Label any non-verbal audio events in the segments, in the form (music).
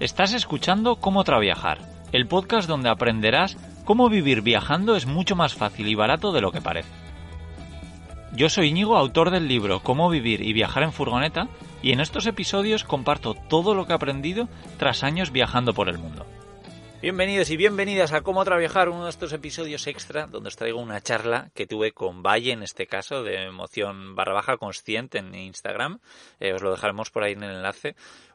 Estás escuchando Cómo Traviajar, el podcast donde aprenderás cómo vivir viajando es mucho más fácil y barato de lo que parece. Yo soy Íñigo, autor del libro Cómo vivir y viajar en furgoneta, y en estos episodios comparto todo lo que he aprendido tras años viajando por el mundo. Bienvenidos y bienvenidas a Cómo Traviajar, uno de estos episodios extra donde os traigo una charla que tuve con Valle, en este caso, de emoción barra baja consciente en Instagram. Eh, os lo dejaremos por ahí en el enlace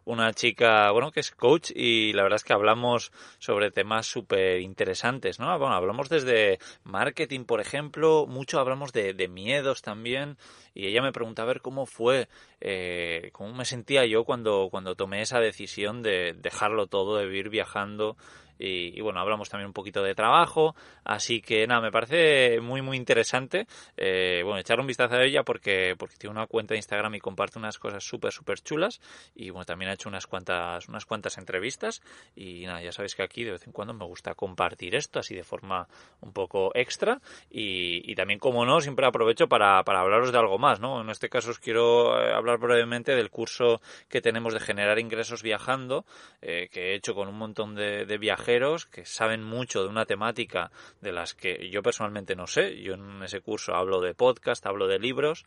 una chica, bueno, que es coach y la verdad es que hablamos sobre temas súper interesantes, ¿no? Bueno, hablamos desde marketing, por ejemplo, mucho hablamos de, de miedos también y ella me preguntaba a ver cómo fue, eh, cómo me sentía yo cuando, cuando tomé esa decisión de dejarlo todo, de vivir viajando y, bueno, hablamos también un poquito de trabajo, así que nada, me parece muy muy interesante, eh, bueno, echar un vistazo a ella porque, porque tiene una cuenta de Instagram y comparte unas cosas súper súper chulas y bueno, también ha hecho unas cuantas, unas cuantas entrevistas y nada, ya sabéis que aquí de vez en cuando me gusta compartir esto así de forma un poco extra y, también como no, siempre aprovecho para, para hablaros de algo más, ¿no? En este caso os quiero eh, hablar brevemente del curso que tenemos de generar ingresos viajando, eh, que he hecho con un montón de, de viajeros que saben mucho de una temática de las que yo personalmente no sé. Yo en ese curso hablo de podcast, hablo de libros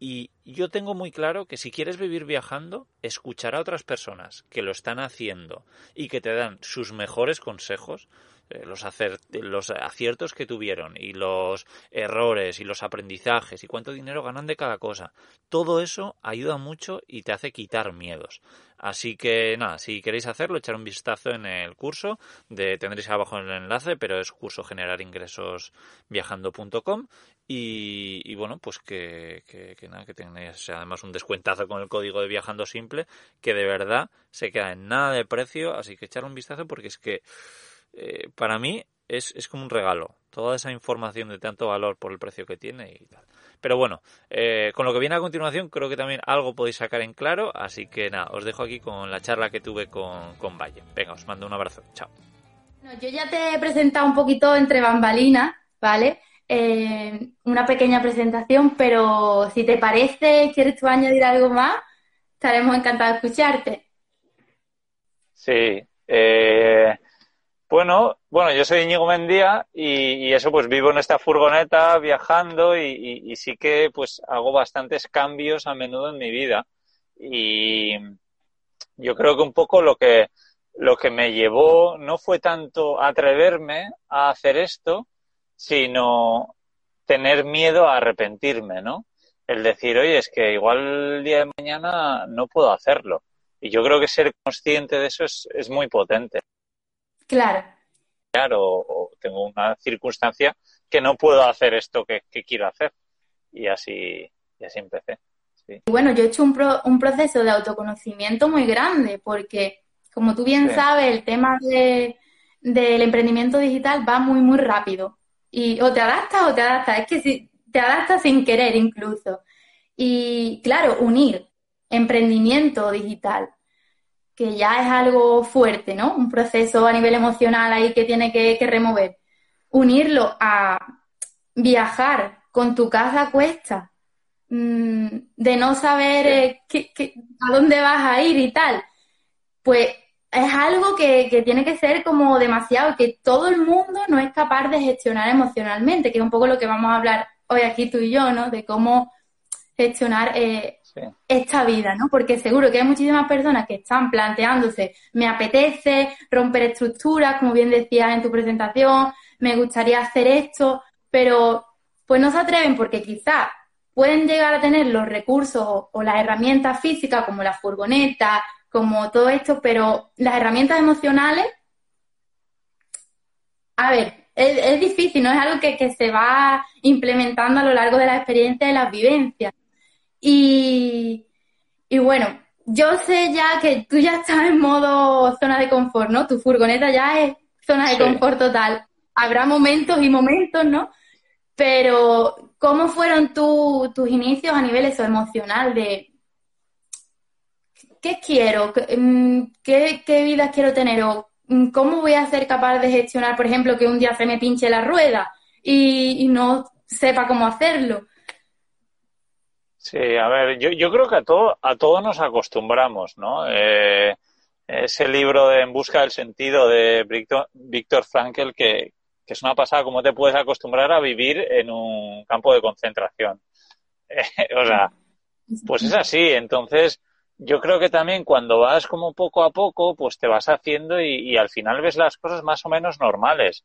y yo tengo muy claro que si quieres vivir viajando, escuchar a otras personas que lo están haciendo y que te dan sus mejores consejos, eh, los, los aciertos que tuvieron y los errores y los aprendizajes y cuánto dinero ganan de cada cosa. Todo eso ayuda mucho y te hace quitar miedos. Así que nada, si queréis hacerlo, echar un vistazo en el curso, de, tendréis abajo el enlace, pero es curso generar ingresos viajando.com y, bueno, pues que, que, nada, que tenéis además un descuentazo con el código de viajando simple, que de verdad se queda en nada de precio, así que echar un vistazo porque es que eh, para mí es, es, como un regalo. Toda esa información de tanto valor por el precio que tiene y tal. Pero bueno, eh, con lo que viene a continuación creo que también algo podéis sacar en claro. Así que nada, os dejo aquí con la charla que tuve con, con Valle. Venga, os mando un abrazo. Chao. yo ya te he presentado un poquito entre bambalinas, ¿vale? Eh, una pequeña presentación, pero si te parece, quieres tú añadir algo más, estaremos encantados de escucharte. Sí. Eh, bueno, bueno, yo soy Íñigo Mendía y, eso pues vivo en esta furgoneta viajando y, sí que pues hago bastantes cambios a menudo en mi vida y yo creo que un poco lo que lo que me llevó no fue tanto atreverme a hacer esto, sino tener miedo a arrepentirme, ¿no? El decir, oye, es que igual el día de mañana no puedo hacerlo. Y yo creo que ser consciente de eso es, es muy potente. Claro. O, tengo una circunstancia que no puedo hacer esto que, quiero hacer. Y así, y así empecé. Bueno, yo he hecho un, un proceso de autoconocimiento muy grande porque, como tú bien sabes, el tema de, del emprendimiento digital va muy, muy rápido. Y o te adaptas o te adaptas. Es que si, te adaptas sin querer incluso. Y claro, unir emprendimiento digital que ya es algo fuerte, ¿no? Un proceso a nivel emocional ahí que tiene que, remover. Unirlo a viajar con tu casa a cuesta, mm, de no saber eh, a dónde vas a ir y tal, pues es algo que, que, tiene que ser como demasiado, que todo el mundo no es capaz de gestionar emocionalmente, que es un poco lo que vamos a hablar hoy aquí tú y yo, ¿no? De cómo gestionar eh, esta vida, ¿no? Porque seguro que hay muchísimas personas que están planteándose, me apetece romper estructuras, como bien decías en tu presentación, me gustaría hacer esto, pero pues no se atreven porque quizás pueden llegar a tener los recursos o, las herramientas físicas como la furgoneta, como todo esto, pero las herramientas emocionales, a ver, es, difícil, no es algo que, que se va implementando a lo largo de la experiencia y las vivencias. Y, bueno, yo sé ya que tú ya estás en modo zona de confort, ¿no? Tu furgoneta ya es zona de confort total. Habrá momentos y momentos, ¿no? Pero, ¿cómo fueron tus inicios a nivel eso, emocional de qué quiero? Mm, ¿Qué, qué vida quiero tener? ¿O mm, cómo voy a ser capaz de gestionar, por ejemplo, que un día se me pinche la rueda y, no sepa cómo hacerlo? Sí, a ver, yo, creo que a todo, a todo nos acostumbramos, ¿no? Eh, ese libro de En busca del sentido de Víctor, Víctor Frankl que, que es una pasada cómo te puedes acostumbrar a vivir en un campo de concentración. (laughs) o sea, pues es así. Entonces, yo creo que también cuando vas como poco a poco, pues te vas haciendo y, al final ves las cosas más o menos normales.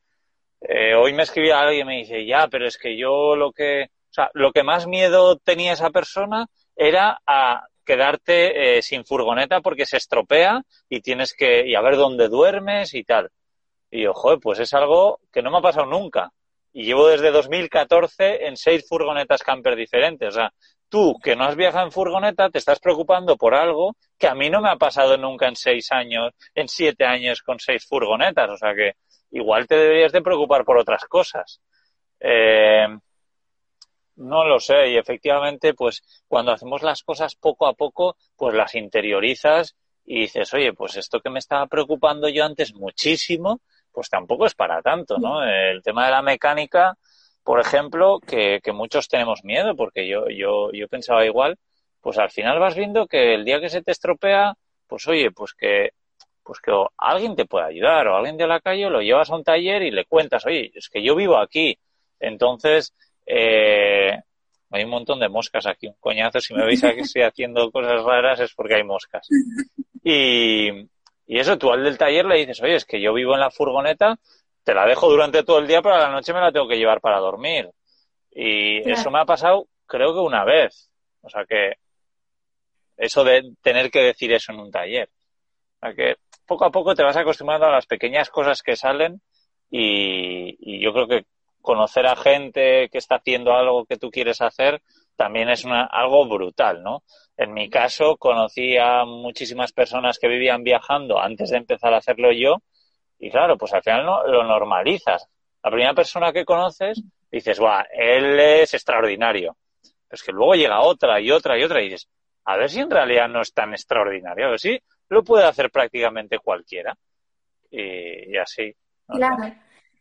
Eh, hoy me escribía alguien y me dice, ya, pero es que yo lo que, o sea, lo que más miedo tenía esa persona era a quedarte eh, sin furgoneta porque se estropea y tienes que, y a ver dónde duermes y tal. Y yo, joder, pues es algo que no me ha pasado nunca. Y llevo desde 2014 en seis furgonetas camper diferentes. O sea, tú que no has viajado en furgoneta te estás preocupando por algo que a mí no me ha pasado nunca en seis años, en siete años con seis furgonetas. O sea que igual te deberías de preocupar por otras cosas. Eh, no lo sé. Y efectivamente, pues cuando hacemos las cosas poco a poco, pues las interiorizas y dices, oye, pues esto que me estaba preocupando yo antes muchísimo, pues tampoco es para tanto, ¿no? El tema de la mecánica, por ejemplo, que, que muchos tenemos miedo, porque yo, yo, yo pensaba igual, pues al final vas viendo que el día que se te estropea, pues oye, pues que, pues que alguien te puede ayudar, o alguien de la calle lo llevas a un taller y le cuentas, oye, es que yo vivo aquí. Entonces, eh, hay un montón de moscas aquí, un coñazo. Si me veis aquí estoy haciendo cosas raras es porque hay moscas. (laughs) Y, y eso, tú al del taller le dices, oye, es que yo vivo en la furgoneta, te la dejo durante todo el día, pero a la noche me la tengo que llevar para dormir. Y eso me ha pasado, creo que una vez. O sea que, eso de tener que decir eso en un taller. O sea que poco a poco te vas acostumbrando a las pequeñas cosas que salen y, y yo creo que conocer a gente que está haciendo algo que tú quieres hacer también es una, algo brutal, ¿no? En mi caso, conocí a muchísimas personas que vivían viajando antes de empezar a hacerlo yo y claro, pues al final no, lo normalizas. La primera persona que conoces dices, guau, él es extraordinario. Pero es que luego llega otra y otra y otra y dices, a ver si en realidad no es tan extraordinario, a ver si lo puede hacer prácticamente cualquiera. Y, así. Claro.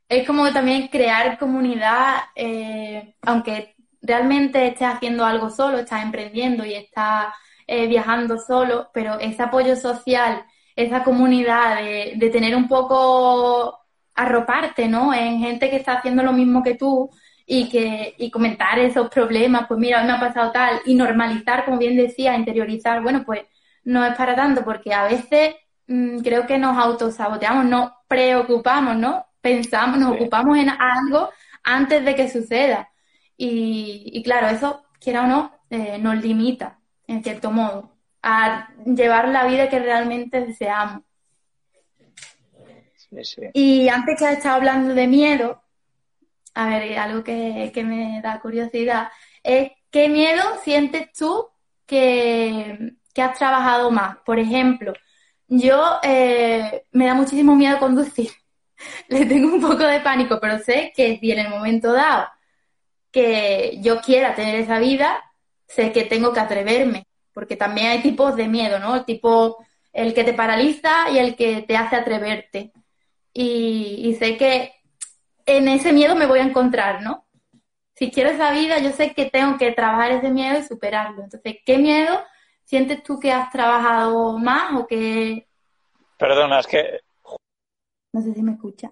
Es como también crear comunidad, eh, aunque realmente estés haciendo algo solo, estás emprendiendo y estás eh, viajando solo, pero ese apoyo social, esa comunidad de, de, tener un poco arroparte, ¿no? En gente que está haciendo lo mismo que tú y que y comentar esos problemas, pues mira, hoy me ha pasado tal, y normalizar, como bien decía, interiorizar, bueno, pues no es para tanto, porque a veces mmm, creo que nos autosaboteamos, nos preocupamos, ¿no? Pensamos, nos ocupamos en algo antes de que suceda. Y, claro, eso, quiera o no, eh, nos limita, en cierto modo, a llevar la vida que realmente deseamos. Y antes que has estado hablando de miedo, a ver, algo que, me da curiosidad, es qué miedo sientes tú que, has trabajado más. Por ejemplo, yo eh, me da muchísimo miedo conducir. (laughs) Le tengo un poco de pánico, pero sé que si en el momento dado que yo quiera tener esa vida, sé que tengo que atreverme, porque también hay tipos de miedo, ¿no? El tipo, el que te paraliza y el que te hace atreverte. Y, sé que en ese miedo me voy a encontrar, ¿no? Si quiero esa vida, yo sé que tengo que trabajar ese miedo y superarlo. Entonces, ¿qué miedo sientes tú que has trabajado más o que... Perdona, es que... No sé si me escucha.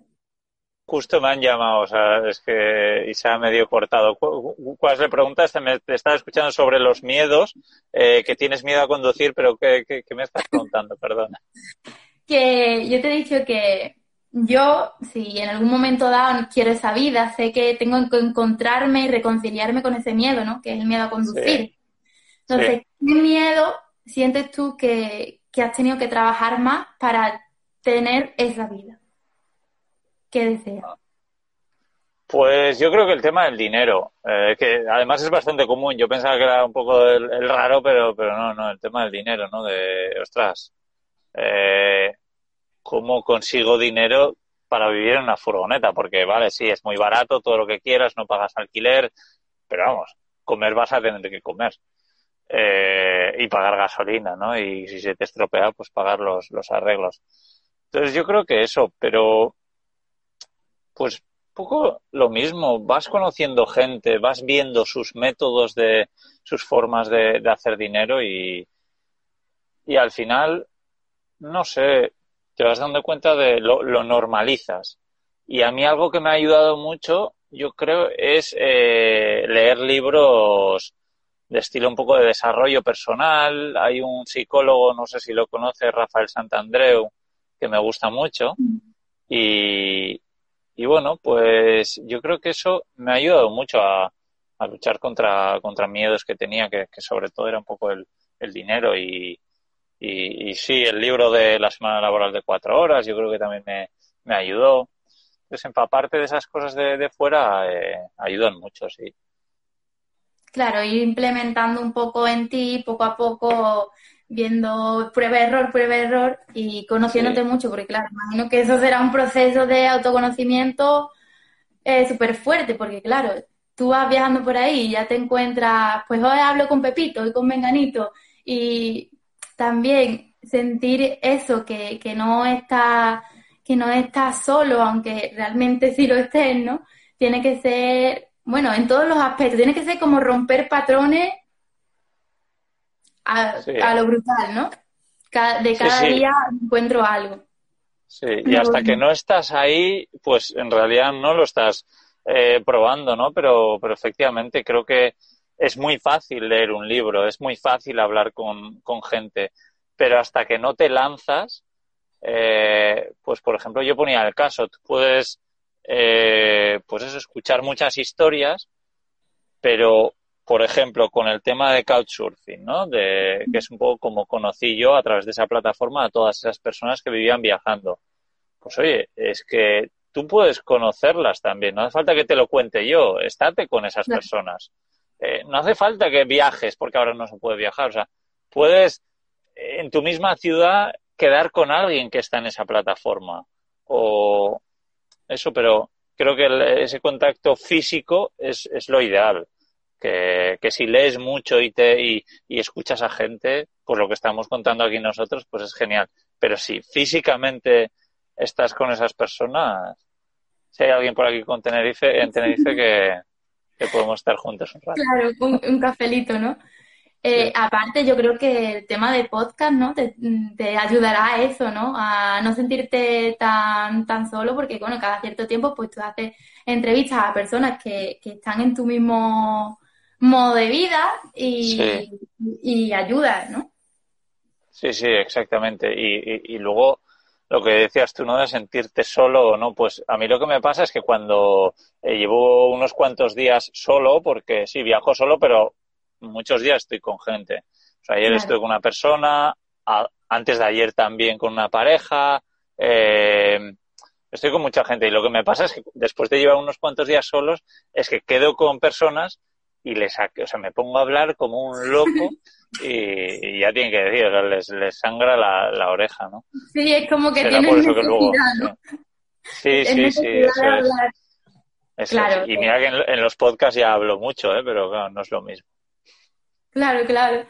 Justo me han llamado, o sea, es que y se ha medio cortado. ¿Cuál le preguntaste? Me te estaba escuchando sobre los miedos, eh, que tienes miedo a conducir, pero ¿qué, me estás preguntando? Perdona. (laughs) Que yo te he dicho que yo, si en algún momento dado quiero esa vida, sé que tengo que encontrarme y reconciliarme con ese miedo, ¿no? Que es el miedo a conducir. Entonces, ¿qué miedo sientes tú que, que has tenido que trabajar más para tener esa vida? ¿Qué desea? Pues yo creo que el tema del dinero, eh, que además es bastante común. Yo pensaba que era un poco el, raro, pero, pero no, no, el tema del dinero, ¿no? De, ostras, eh, ¿cómo consigo dinero para vivir en una furgoneta? Porque, vale, sí, es muy barato, todo lo que quieras, no pagas alquiler, pero vamos, comer vas a tener que comer. Eh, y pagar gasolina, ¿no? Y si se te estropea, pues pagar los, los arreglos. Entonces yo creo que eso, pero pues poco lo mismo, vas conociendo gente, vas viendo sus métodos de, sus formas de, hacer dinero y, y al final, no sé, te vas dando cuenta de lo, lo normalizas. Y a mí algo que me ha ayudado mucho, yo creo, es eh, leer libros de estilo un poco de desarrollo personal. Hay un psicólogo, no sé si lo conoce, Rafael Santandreu, que me gusta mucho. Mm. Y, y bueno, pues yo creo que eso me ha ayudado mucho a, luchar contra, contra miedos que tenía, que, sobre todo era un poco el, dinero y, y, sí, el libro de la semana laboral de cuatro horas, yo creo que también me, me ayudó. Entonces, empaparte de esas cosas de, de fuera eh, ayudan mucho, sí. Claro, ir implementando un poco en ti, poco a poco, viendo prueba error, prueba error y conociéndote mucho, porque claro, imagino que eso será un proceso de autoconocimiento eh, súper fuerte, porque claro, tú vas viajando por ahí y ya te encuentras, pues hoy hablo con Pepito, hoy con Menganito, y también sentir eso, que, que no está que no estás solo, aunque realmente sí lo estés, ¿no? Tiene que ser, bueno, en todos los aspectos, tiene que ser como romper patrones a, lo brutal, ¿no? de cada día encuentro algo. Sí, y hasta que no estás ahí, pues en realidad no lo estás eh, probando, ¿no? Pero, pero efectivamente creo que es muy fácil leer un libro, es muy fácil hablar con, con gente, pero hasta que no te lanzas, eh, pues por ejemplo yo ponía el caso, tú puedes, eh, pues eso, escuchar muchas historias, pero por ejemplo, con el tema de Couchsurfing, ¿no? De, que es un poco como conocí yo a través de esa plataforma a todas esas personas que vivían viajando. Pues oye, es que tú puedes conocerlas también, no hace falta que te lo cuente yo, estate con esas personas. Eh, no hace falta que viajes, porque ahora no se puede viajar, o sea, puedes en tu misma ciudad quedar con alguien que está en esa plataforma. O eso, pero creo que ese contacto físico es, es lo ideal que, que si lees mucho y, te, y, escuchas a gente, pues lo que estamos contando aquí nosotros, pues es genial. Pero si físicamente estás con esas personas, si hay alguien por aquí con Tenerife, en Tenerife que, que podemos estar juntos un rato. Claro, un, cafelito, ¿no? Eh, aparte, yo creo que el tema de podcast, ¿no? Te, te, ayudará a eso, ¿no? A no sentirte tan, tan solo, porque, bueno, cada cierto tiempo, pues tú haces entrevistas a personas que, que están en tu mismo modo de vida y, ayuda, ¿no? Sí, sí, exactamente. Y, y, luego lo que decías tú, ¿no? De sentirte solo o no, pues a mí lo que me pasa es que cuando eh, llevo unos cuantos días solo, porque sí, viajo solo, pero muchos días estoy con gente. O sea, ayer estoy con una persona, antes de ayer también con una pareja, eh, estoy con mucha gente y lo que me pasa es que después de llevar unos cuantos días solos es que quedo con personas y les saque, o sea, me pongo a hablar como un loco (laughs) y, ya tienen que decir, o sea, les, les sangra la, la, oreja, ¿no? Sí, es como que tienen necesidad, luego, ¿no? Sí, sí, sí, eso es. Y mira que en, los podcasts ya hablo mucho, ¿eh? pero claro, no es lo mismo. Claro, claro.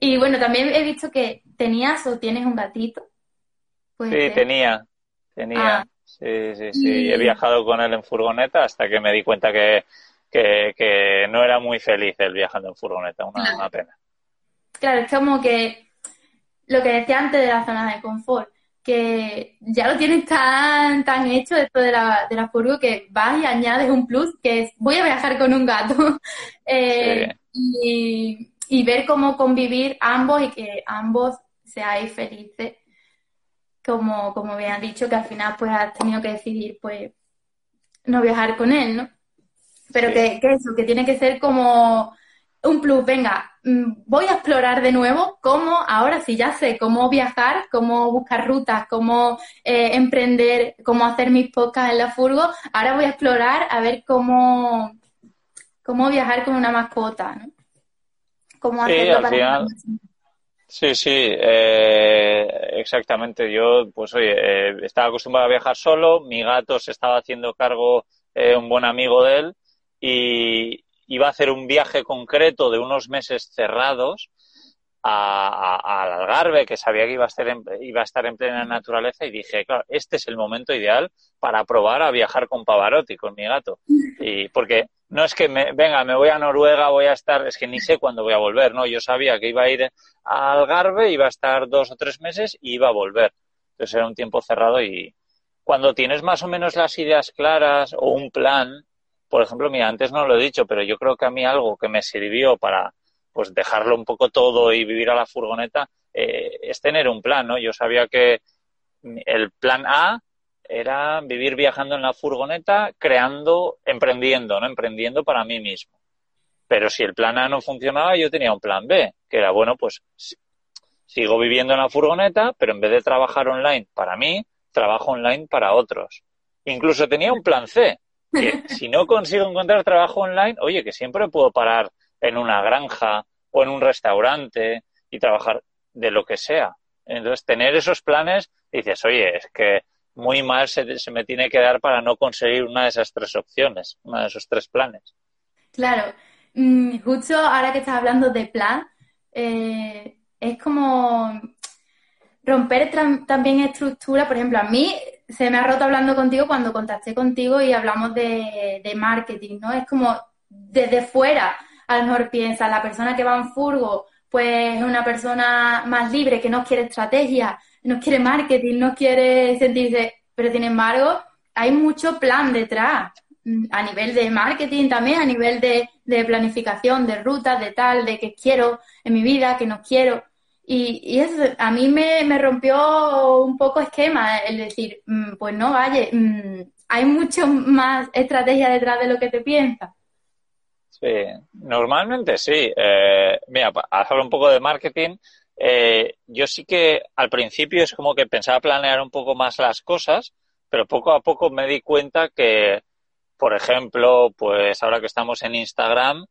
Y bueno, también he visto que tenías o tienes un gatito. Sí, tenía, tenía. Ah. Sí, sí, sí. He viajado con él en furgoneta hasta que me di cuenta que que, no era muy feliz el viajando en furgoneta, una, pena. Claro, es como que lo que decía antes de la zona de confort, que ya lo tienes tan, tan hecho esto de la, de la furgo que vas y añades un plus que es voy a viajar con un gato (laughs) eh, y, y, ver cómo convivir ambos y que ambos seáis felices como, como bien dicho que al final pues has tenido que decidir pues no viajar con él, ¿no? Pero que, eso, que tiene que ser como un plus, venga, mm, voy a explorar de nuevo cómo, ahora sí ya sé cómo viajar, cómo buscar rutas, cómo eh, emprender, cómo hacer mis podcasts en la furgo, ahora voy a explorar a ver cómo, cómo viajar con una mascota, ¿no? Cómo hacerlo para Sí, sí, eh, exactamente. Yo, pues oye, eh, estaba acostumbrado a viajar solo, mi gato se estaba haciendo cargo, un buen amigo de él, y, iba a hacer un viaje concreto de unos meses cerrados al Algarve, que sabía que iba a, estar en, iba a estar en plena naturaleza, y dije, claro, este es el momento ideal para probar a viajar con Pavarotti, con mi gato. Y porque no es que me, venga, me voy a Noruega, voy a estar, es que ni sé cuándo voy a volver, ¿no? Yo sabía que iba a ir al Algarve, iba a estar dos o tres meses y iba a volver. Entonces era un tiempo cerrado y cuando tienes más o menos las ideas claras o un plan, por ejemplo, mira, antes no lo he dicho, pero yo creo que a mí algo que me sirvió para pues dejarlo un poco todo y vivir a la furgoneta eh, es tener un plan, ¿no? Yo sabía que el plan A era vivir viajando en la furgoneta, creando, emprendiendo, ¿no? Emprendiendo para mí mismo. Pero si el plan A no funcionaba, yo tenía un plan B, que era, bueno, pues sigo viviendo en la furgoneta, pero en vez de trabajar online para mí, trabajo online para otros. Incluso tenía un plan C, si no consigo encontrar trabajo online, oye, que siempre puedo parar en una granja o en un restaurante y trabajar de lo que sea. Entonces, tener esos planes, dices, oye, es que muy mal se, me tiene que dar para no conseguir una de esas tres opciones, una de esos tres planes. Claro. Mm, justo ahora que estás hablando de plan, eh, es como romper también estructura. Por ejemplo, a mí se me ha roto hablando contigo cuando contacté contigo y hablamos de, marketing, ¿no? Es como desde fuera, a lo mejor piensa, la persona que va en furgo, pues es una persona más libre, que no quiere estrategia, no quiere marketing, no quiere sentirse, pero sin embargo, hay mucho plan detrás, a nivel de marketing también, a nivel de, de planificación, de rutas, de tal, de que quiero en mi vida, que no quiero. Y, y eso a mí me, me, rompió un poco esquema, el decir, mm, pues no, vaya, mm, hay mucho más estrategia detrás de lo que te piensas. Sí, normalmente sí. Eh, mira, para hablar un poco de marketing, eh, yo sí que al principio es como que pensaba planear un poco más las cosas, pero poco a poco me di cuenta que, por ejemplo, pues ahora que estamos en Instagram,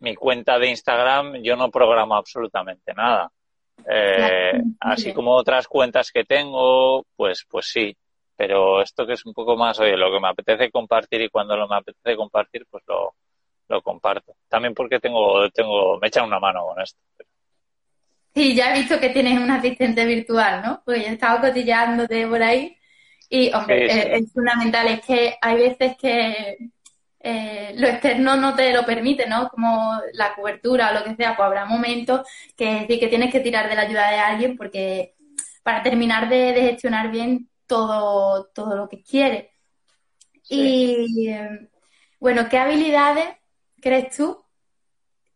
mi cuenta de Instagram yo no programo absolutamente nada. Eh, así como otras cuentas que tengo, pues, pues sí. Pero esto que es un poco más, oye, lo que me apetece compartir y cuando lo me apetece compartir, pues lo, lo comparto. También porque tengo, tengo, me echan una mano con esto. Sí, ya he visto que tienes un asistente virtual, ¿no? Porque yo he estado cotillándote por ahí y, hombre, es, es fundamental. Es que hay veces que eh, lo externo no te lo permite, ¿no? Como la cobertura o lo que sea, pues habrá momentos que, que tienes que tirar de la ayuda de alguien porque para terminar de, gestionar bien todo, todo lo que quieres. Y bueno, ¿qué habilidades crees tú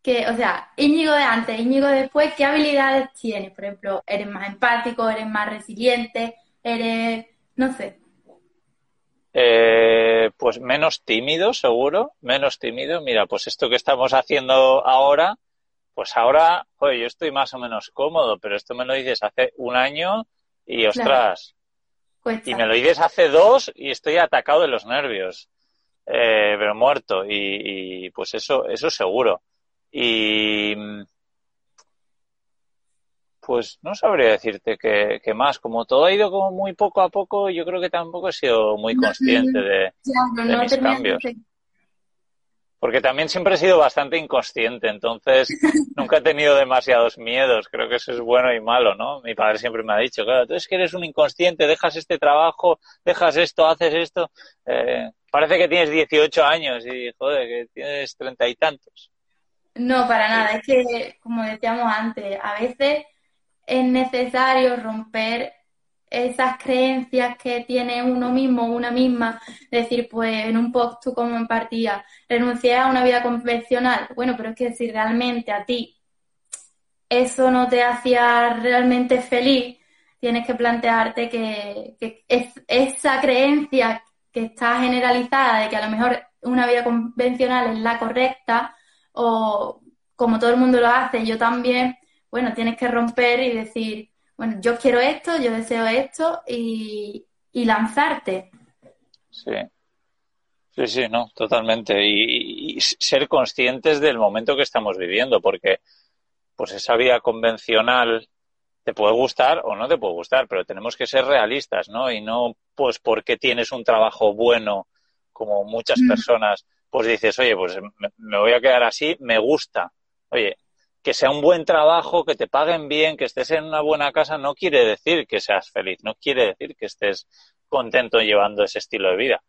que, o sea, Íñigo de antes, Íñigo después, ¿qué habilidades tienes? Por ejemplo, ¿eres más empático, eres más resiliente, eres, no sé? Eh, pues menos tímido, seguro, menos tímido. Mira, pues esto que estamos haciendo ahora, pues ahora, oye, yo estoy más o menos cómodo, pero esto me lo dices hace un año y ostras. Y me lo dices hace dos y estoy atacado de los nervios, eh, pero muerto. Y, y pues eso, eso seguro. Y pues no sabría decirte que, más. Como todo ha ido como muy poco a poco, yo creo que tampoco he sido muy consciente de, mis cambios. Porque también siempre he sido bastante inconsciente, entonces (laughs) nunca he tenido demasiados miedos. Creo que eso es bueno y malo, ¿no? Mi padre siempre me ha dicho, claro, tú es que eres un inconsciente, dejas este trabajo, dejas esto, haces esto. Eh, parece que tienes 18 años y, joder, que tienes treinta y tantos. No, para nada. Es que, como decíamos antes, a veces es necesario romper esas creencias que tiene uno mismo, una misma, decir, pues en un post tú como en partida, renuncié a una vida convencional. Bueno, pero es que si realmente a ti eso no te hacía realmente feliz, tienes que plantearte que, es, esa creencia que está generalizada de que a lo mejor una vida convencional es la correcta o como todo el mundo lo hace, yo también, bueno, tienes que romper y decir, bueno, yo quiero esto, yo deseo esto y, y lanzarte. Sí. Sí, sí, no, totalmente. Y, ser conscientes del momento que estamos viviendo, porque pues esa vida convencional te puede gustar o no te puede gustar, pero tenemos que ser realistas, ¿no? Y no, pues porque tienes un trabajo bueno, como muchas mm. personas, pues dices, oye, pues me, voy a quedar así, me gusta. Oye, que sea un buen trabajo, que te paguen bien, que estés en una buena casa, no quiere decir que seas feliz, no quiere decir que estés contento llevando ese estilo de vida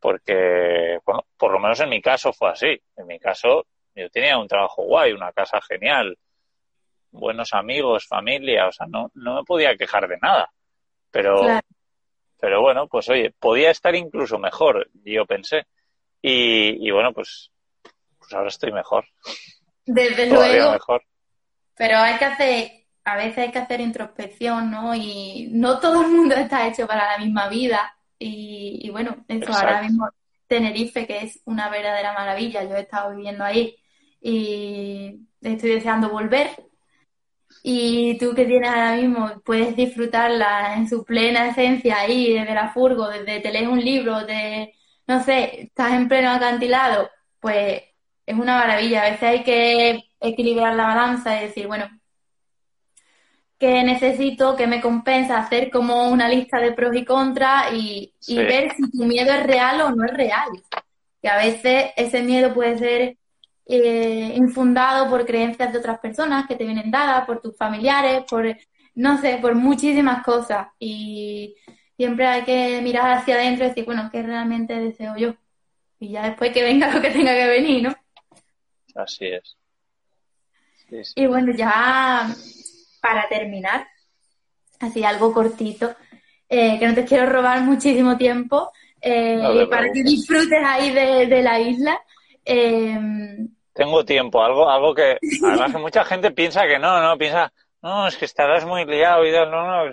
porque, bueno, por lo menos en mi caso fue así. En mi caso, yo tenía un trabajo guay, una casa genial, buenos amigos, familia, o sea, no, no me podía quejar de nada. Pero, pero bueno, pues oye, podía estar incluso mejor, yo pensé. Y, y bueno, pues, pues ahora estoy mejor. Desde luego. Mejor. Pero hay que hacer, a veces hay que hacer introspección, ¿no? Y no todo el mundo está hecho para la misma vida. Y, bueno, eso ahora mismo Tenerife, que es una verdadera maravilla, yo he estado viviendo ahí y estoy deseando volver. Y tú que tienes ahora mismo, puedes disfrutarla en su plena esencia ahí, desde la furgo, desde te lees un libro, de, no sé, estás en pleno acantilado, pues es una maravilla. A veces hay que equilibrar la balanza y decir, bueno, que necesito, que me compensa, hacer como una lista de pros y contras y, ver si tu miedo es real o no es real. Que a veces ese miedo puede ser eh, infundado por creencias de otras personas que te vienen dadas, por tus familiares, por, no sé, por muchísimas cosas. Y siempre hay que mirar hacia adentro y decir, bueno, ¿qué realmente deseo yo? Y ya después que venga lo que tenga que venir, ¿no? Así es. Y bueno, ya para terminar, así algo cortito, eh, que no te quiero robar muchísimo tiempo, eh, para que disfrutes ahí de, la isla. Em, Tengo tiempo, algo, algo que además mucha gente piensa que no, no, piensa, no, es que estarás muy liado y tal, no, no,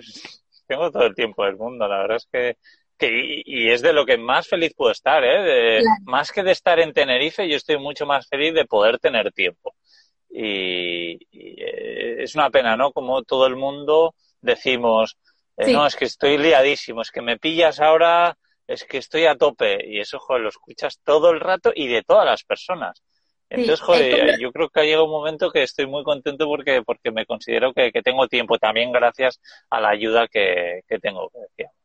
tengo todo el tiempo del mundo, la verdad es que, que y, es de lo que más feliz puedo estar, ¿eh? Más que de estar en Tenerife, yo estoy mucho más feliz de poder tener tiempo. Y, eh, es una pena, ¿no? Como todo el mundo decimos, eh, no, es que estoy liadísimo, es que me pillas ahora, es que estoy a tope. Y eso, joder, lo escuchas todo el rato y de todas las personas. Entonces, joder, yo creo que ha llegado un momento que estoy muy contento porque, porque me considero que, tengo tiempo también gracias a la ayuda que, que tengo, decíamos.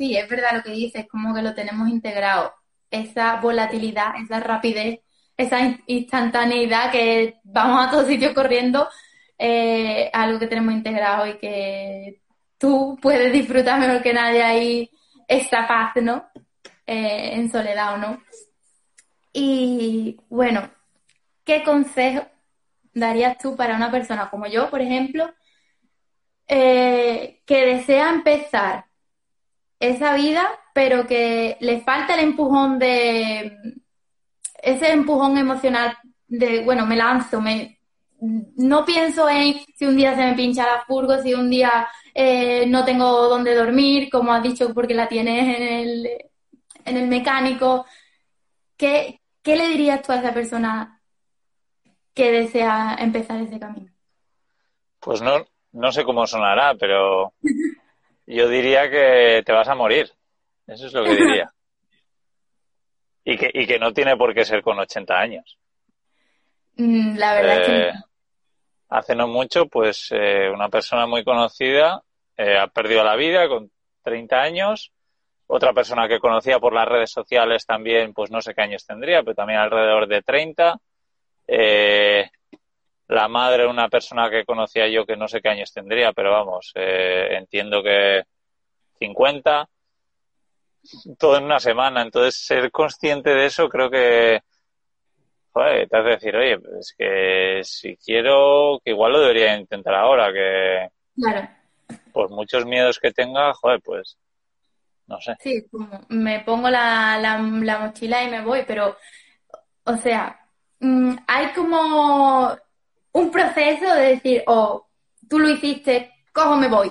Sí, es verdad lo que dices, como que lo tenemos integrado. Esa volatilidad, esa rapidez esa instantaneidad que vamos a todos sitios corriendo, eh, algo que tenemos integrado y que tú puedes disfrutar mejor que nadie ahí esta paz, ¿no? Eh, en soledad o no. Y bueno, ¿qué consejo darías tú para una persona como yo, por ejemplo, eh, que desea empezar esa vida, pero que le falta el empujón de, ese empujón emocional de, bueno, me lanzo, me, no pienso en si un día se me pincha la furgo, si un día eh, no tengo dónde dormir, como has dicho, porque la tienes en el, en el mecánico. ¿Qué, ¿Qué le dirías tú a esa persona que desea empezar ese camino? Pues no, no sé cómo sonará, pero (laughs) yo diría que te vas a morir. Eso es lo que diría. (laughs) Y que, y que no tiene por qué ser con 80 años. Mm, la verdad que eh, Hace no mucho, pues eh, una persona muy conocida eh, ha perdido la vida con 30 años. Otra persona que conocía por las redes sociales también, pues no sé qué años tendría, pero también alrededor de 30. La madre de una persona que conocía yo que no sé qué años tendría, pero vamos, entiendo que 50 todo en una semana. Entonces, ser consciente de eso creo que joder, te hace decir, oye, es que si quiero, que igual lo debería intentar ahora, que claro. por muchos miedos que tenga, joder, pues no sé. Sí, me pongo la, la, mochila y me voy, pero, o sea, mm, hay como un proceso de decir, oh, tú lo hiciste, cojo, me voy.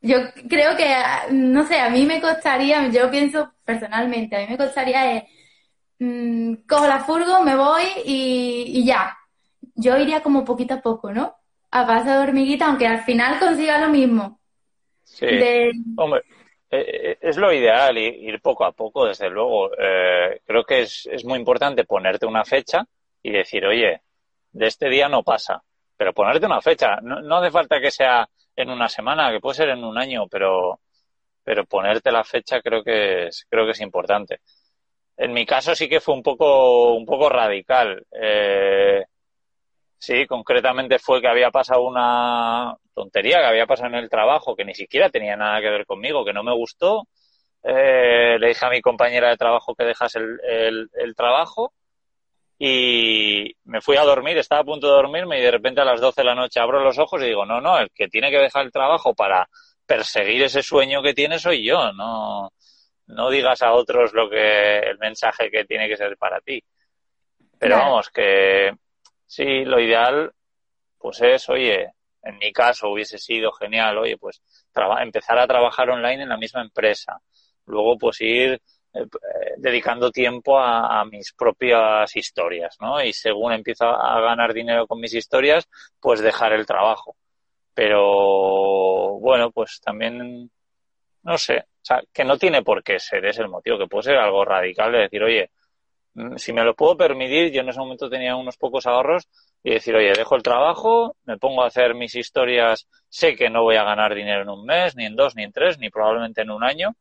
Yo creo que, no sé, a mí me costaría, yo pienso personalmente, a mí me costaría, eh, mm, cojo la furgo, me voy y, ya. yo iría como poquito a poco, ¿no? A paso de hormiguita, aunque al final consiga lo mismo. Sí. Hombre, eh, eh, es lo ideal ir poco a poco, desde luego. Eh, creo que es, es muy importante ponerte una fecha y decir, oye, de este día no pasa. Pero ponerte una fecha. No, hace falta que sea en una semana, que puede ser en un año, pero, pero ponerte la fecha creo que es, creo que es importante. En mi caso sí que fue un poco, un poco radical. Eh, sí, concretamente fue que había pasado una tontería que había pasado en el trabajo que ni siquiera tenía nada que ver conmigo, que no me gustó. Eh, le dije a mi compañera de trabajo que dejase el, el, trabajo y me fui a dormir, estaba a punto de dormirme y de repente a las 12 de la noche abro los ojos y digo, no, no, el que tiene que dejar el trabajo para perseguir ese sueño que tiene soy yo, no, no digas a otros lo que el mensaje que tiene que ser para ti. Pero vamos, que sí, lo ideal, pues es, oye, en mi caso hubiese sido genial, oye, pues empezar a trabajar online en la misma empresa. Luego, pues ir eh, dedicando tiempo a, mis propias historias, ¿no? Y según empiezo a ganar dinero con mis historias, pues dejar el trabajo. Pero bueno, pues también, no sé, o sea, que no tiene por qué ser ese el motivo, que puede ser algo radical de decir, oye, mm, si me lo puedo permitir, yo en ese momento tenía unos pocos ahorros y decir, oye, dejo el trabajo, me pongo a hacer mis historias, sé que no voy a ganar dinero en un mes, ni en dos, ni en tres, ni probablemente en un año,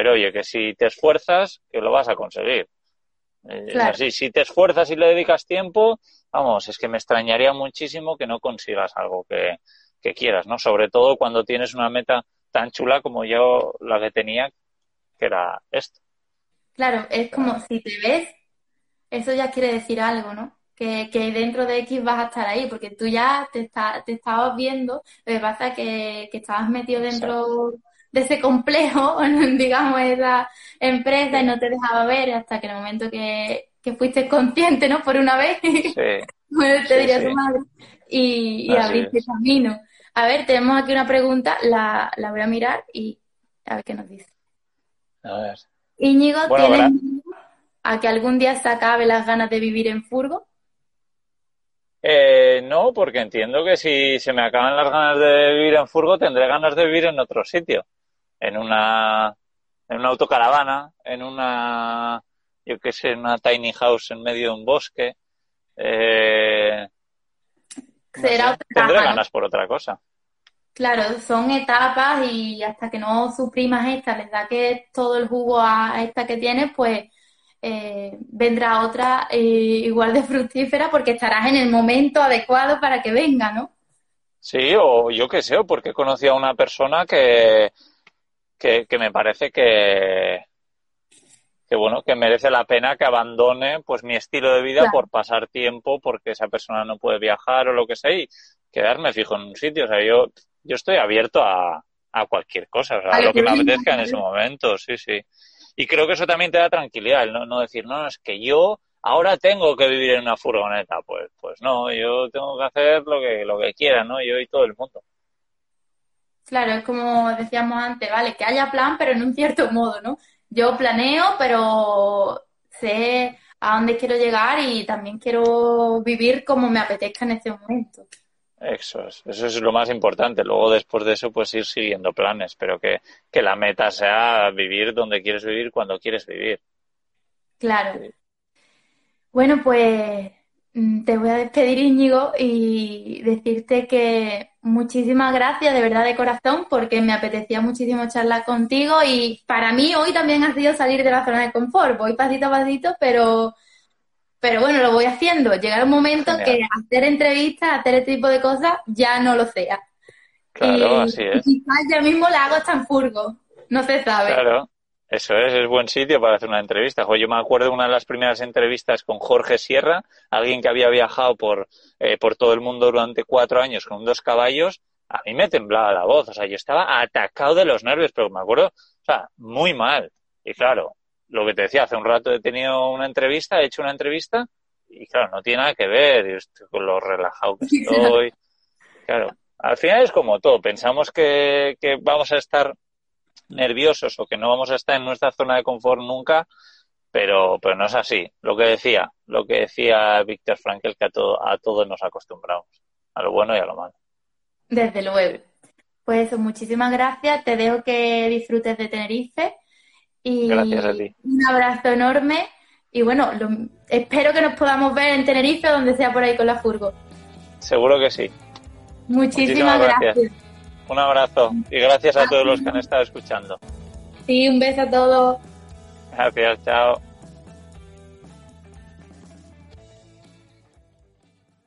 pero oye, que si te esfuerzas, que lo vas a conseguir. Eh, así, si te esfuerzas y le dedicas tiempo, vamos, es que me extrañaría muchísimo que no consigas algo que, que quieras, ¿no? Sobre todo cuando tienes una meta tan chula como yo la que tenía, que era esto. Claro, es como si te ves, eso ya quiere decir algo, ¿no? Que, que dentro de X vas a estar ahí, porque tú ya te, está, te estabas viendo, lo que pasa es que, que estabas metido dentro de ese complejo, (laughs) digamos, esa empresa y no te dejaba ver hasta que en el momento que, que fuiste consciente, ¿no? Por una vez, sí. (laughs) te diría tu madre, y, y abriste camino. A ver, tenemos aquí una pregunta, la, la voy a mirar y a ver qué nos dice. A ver. Íñigo, ¿tienes a que algún día se acabe las ganas de vivir en Furgo? Eh, no, porque entiendo que si se me acaban las ganas de vivir en Furgo, tendré ganas de vivir en otro sitio. En una, en una autocaravana, en una, yo qué sé, en una tiny house en medio de un bosque. Eh, Será Tendré ganas por otra cosa. Claro, son etapas y hasta que no suprimas esta, les da que todo el jugo a esta que tienes, pues eh, vendrá otra eh, igual de fructífera porque estarás en el momento adecuado para que venga, ¿no? Sí, o yo qué sé, o porque he conocido a una persona que, que, que me parece que, que bueno, que merece la pena que abandone pues mi estilo de vida por pasar tiempo porque esa persona no puede viajar o lo que sea y quedarme fijo en un sitio. O sea, yo, yo estoy abierto a, a cualquier cosa, o sea, a lo que me apetezca en ese momento, sí, sí. Y creo que eso también te da tranquilidad, no, no decir, no, es que yo ahora tengo que vivir en una furgoneta, pues, pues no, yo tengo que hacer lo que, lo que quiera, ¿no? Yo y todo el mundo. Claro, es como decíamos antes, vale, que haya plan, pero en un cierto modo, ¿no? yo planeo, pero sé a dónde quiero llegar y también quiero vivir como me apetezca en este momento. Eso es, eso es lo más importante. Luego después de eso pues ir siguiendo planes, pero que, que la meta sea vivir donde quieres vivir cuando quieres vivir. Claro. Bueno, pues te voy a despedir, Íñigo, y decirte que Muchísimas gracias, de verdad de corazón, porque me apetecía muchísimo charlar contigo y para mí hoy también ha sido salir de la zona de confort. Voy pasito a pasito, pero, pero bueno, lo voy haciendo. Llegará un momento que hacer entrevistas, hacer este tipo de cosas, ya no lo sea. Claro, así es. quizás ya mismo la hago hasta en furgo, no se sabe. Claro. Eso es, es buen sitio para hacer una entrevista. yo me acuerdo de una de las primeras entrevistas con Jorge Sierra, alguien que había viajado por, eh, por todo el mundo durante cuatro años con dos caballos. A mí me temblaba la voz, o sea, yo estaba atacado de los nervios, pero me acuerdo, o sea, muy mal. Y claro, lo que te decía, hace un rato he tenido una entrevista, he hecho una entrevista, y claro, no tiene nada que ver, con lo relajado que (laughs) estoy. Claro, al final es como todo, pensamos que, que vamos a estar nerviosos o que no vamos a estar en nuestra zona de confort nunca pero, pero no es así. Lo que decía, lo que decía Víctor Frankel, que a, todo, a todos nos acostumbramos, a lo bueno y a lo malo. Desde luego. Pues muchísimas gracias. Te dejo que disfrutes de Tenerife. Y Gracias a ti. Un abrazo enorme. Y bueno, espero que nos podamos ver en Tenerife o donde sea por ahí con la furgo. Seguro que sí. Muchísimas, gracias. Un abrazo y gracias a todos los que han estado escuchando. Sí, un beso a todos. Gracias, chao.